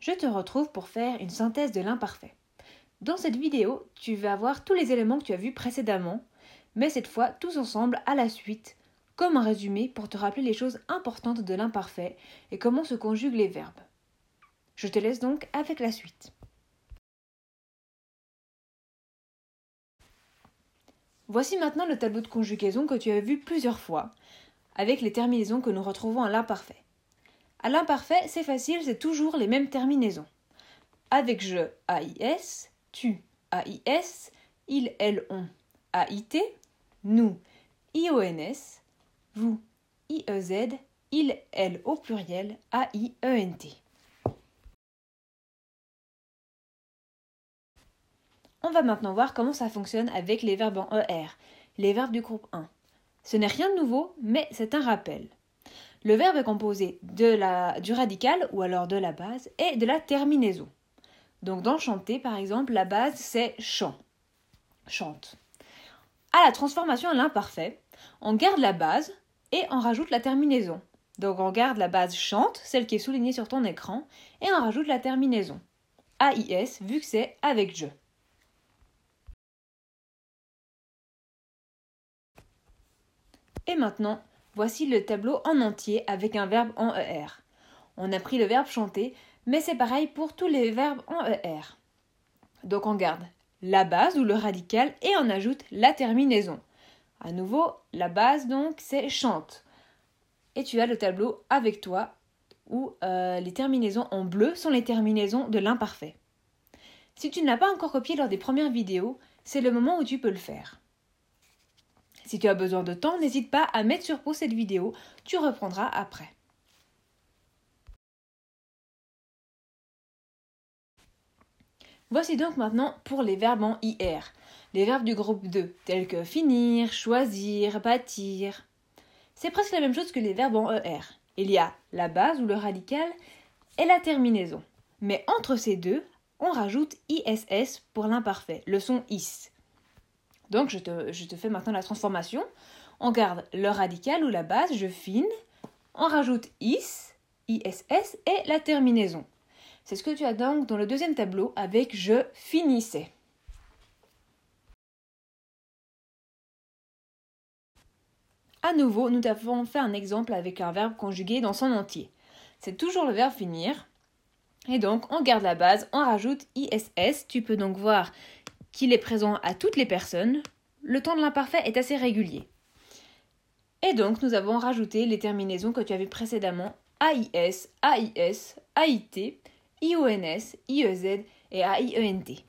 Je te retrouve pour faire une synthèse de l'imparfait. Dans cette vidéo, tu vas voir tous les éléments que tu as vus précédemment, mais cette fois tous ensemble à la suite, comme un résumé pour te rappeler les choses importantes de l'imparfait et comment se conjuguent les verbes. Je te laisse donc avec la suite. Voici maintenant le tableau de conjugaison que tu as vu plusieurs fois, avec les terminaisons que nous retrouvons à l'imparfait. À l'imparfait, c'est facile, c'est toujours les mêmes terminaisons. Avec je, AIS, tu, AIS, il, elle, on, AIT, nous, IONS, vous, IEZ, il, elle au pluriel, AIENT. On va maintenant voir comment ça fonctionne avec les verbes en ER, les verbes du groupe 1. Ce n'est rien de nouveau, mais c'est un rappel. Le verbe est composé de la, du radical ou alors de la base et de la terminaison. Donc dans chanter, par exemple, la base c'est chant. Chante. À la transformation à l'imparfait, on garde la base et on rajoute la terminaison. Donc on garde la base chante, celle qui est soulignée sur ton écran, et on rajoute la terminaison. AIS vu que c'est avec je. Et maintenant, voici le tableau en entier avec un verbe en ER. On a pris le verbe chanter, mais c'est pareil pour tous les verbes en ER. Donc on garde la base ou le radical et on ajoute la terminaison. À nouveau, la base donc c'est chante. Et tu as le tableau avec toi où euh, les terminaisons en bleu sont les terminaisons de l'imparfait. Si tu ne l'as pas encore copié lors des premières vidéos, c'est le moment où tu peux le faire. Si tu as besoin de temps, n'hésite pas à mettre sur pause cette vidéo, tu reprendras après. Voici donc maintenant pour les verbes en IR, les verbes du groupe 2, tels que finir, choisir, bâtir. C'est presque la même chose que les verbes en ER. Il y a la base ou le radical et la terminaison. Mais entre ces deux, on rajoute ISS pour l'imparfait, le son IS. Donc je te, fais maintenant la transformation. On garde le radical ou la base, je fine. On rajoute is, iss et la terminaison. C'est ce que tu as donc dans le deuxième tableau avec je finissais. À nouveau, nous avons fait un exemple avec un verbe conjugué dans son entier. C'est toujours le verbe finir. Et donc, on garde la base, on rajoute ISS. Tu peux donc voir qu'il est présent à toutes les personnes, le temps de l'imparfait est assez régulier. Et donc, nous avons rajouté les terminaisons que tu avais précédemment AIS, AIS, AIT, IONS, IEZ et AIENT.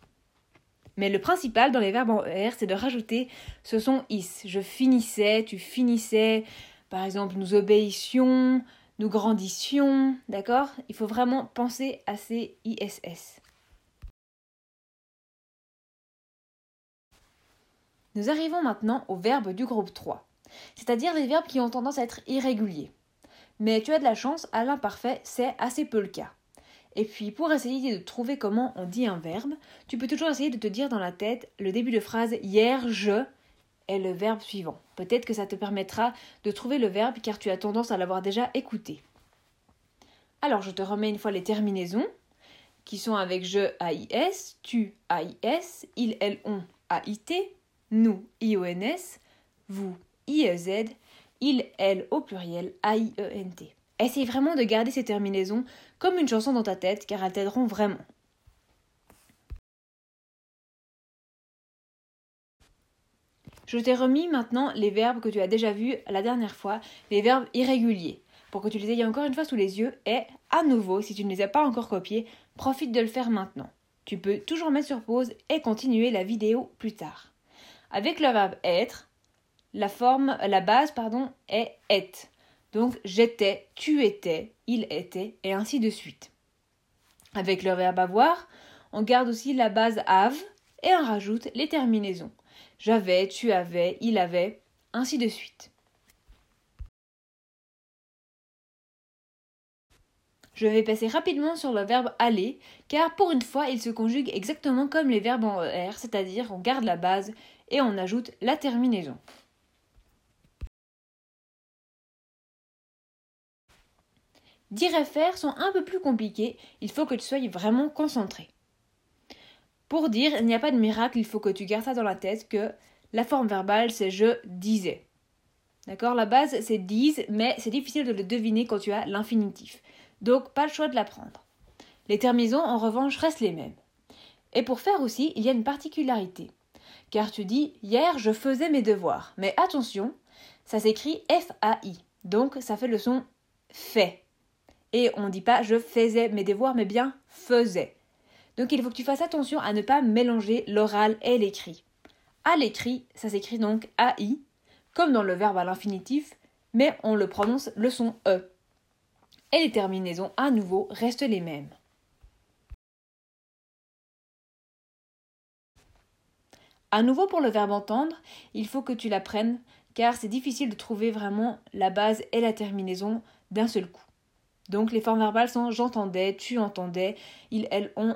Mais le principal dans les verbes en ER, c'est de rajouter ce son is. Je finissais, tu finissais, par exemple, nous obéissions, nous grandissions, d'accord? Il faut vraiment penser à ces ISS. Nous arrivons maintenant aux verbes du groupe 3, c'est-à-dire les verbes qui ont tendance à être irréguliers. Mais tu as de la chance, à l'imparfait, c'est assez peu le cas. Et puis, pour essayer de trouver comment on dit un verbe, tu peux toujours essayer de te dire dans la tête le début de phrase hier je est le verbe suivant. Peut-être que ça te permettra de trouver le verbe car tu as tendance à l'avoir déjà écouté. Alors, je te remets une fois les terminaisons qui sont avec je AIS, tu AIS, il, elle, on AIT, nous, IONS, vous, IEZ, il, elle au pluriel, A-I-E-N-T. Essaye vraiment de garder ces terminaisons comme une chanson dans ta tête car elles t'aideront vraiment. Je t'ai remis maintenant les verbes que tu as déjà vus la dernière fois, les verbes irréguliers, pour que tu les aies encore une fois sous les yeux et, à nouveau, si tu ne les as pas encore copiés, profite de le faire maintenant. Tu peux toujours mettre sur pause et continuer la vidéo plus tard. Avec le verbe être, la forme, la base, pardon, est est. Donc j'étais, tu étais, il était, et ainsi de suite. Avec le verbe avoir, on garde aussi la base have et on rajoute les terminaisons. J'avais, tu avais, il avait, ainsi de suite. Je vais passer rapidement sur le verbe aller, car pour une fois, il se conjugue exactement comme les verbes en ER, c'est-à-dire on garde la base et on ajoute la terminaison. Dire et faire sont un peu plus compliqués, il faut que tu sois vraiment concentré. Pour dire, il n'y a pas de miracle, il faut que tu gardes ça dans la tête que la forme verbale c'est je disais. D'accord? La base c'est dise, mais c'est difficile de le deviner quand tu as l'infinitif. Donc pas le choix de l'apprendre. Les terminaisons en revanche restent les mêmes. Et pour faire aussi, il y a une particularité. Car tu dis hier je faisais mes devoirs. Mais attention, ça s'écrit F-A-I. Donc ça fait le son fait. Et on ne dit pas je faisais mes devoirs, mais bien faisais. Donc il faut que tu fasses attention à ne pas mélanger l'oral et l'écrit. À l'écrit, ça s'écrit donc AI, comme dans le verbe à l'infinitif, mais on le prononce le son E. Et les terminaisons à nouveau restent les mêmes. À nouveau pour le verbe entendre, il faut que tu l'apprennes car c'est difficile de trouver vraiment la base et la terminaison d'un seul coup. Donc les formes verbales sont j'entendais, tu entendais, il, elles, on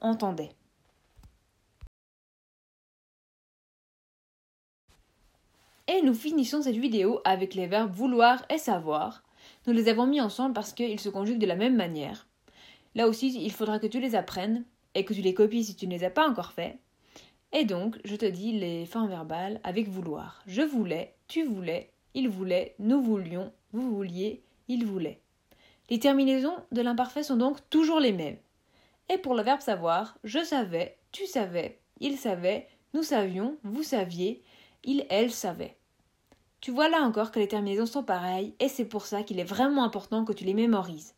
entendait. Et nous finissons cette vidéo avec les verbes vouloir et savoir. Nous les avons mis ensemble parce qu'ils se conjuguent de la même manière. Là aussi, il faudra que tu les apprennes et que tu les copies si tu ne les as pas encore fait. Et donc, je te dis les formes verbales avec vouloir. Je voulais, tu voulais, il voulait, nous voulions, vous vouliez, il voulait. Les terminaisons de l'imparfait sont donc toujours les mêmes. Et pour le verbe savoir, je savais, tu savais, il savait, nous savions, vous saviez, il, elle savait. Tu vois là encore que les terminaisons sont pareilles et c'est pour ça qu'il est vraiment important que tu les mémorises.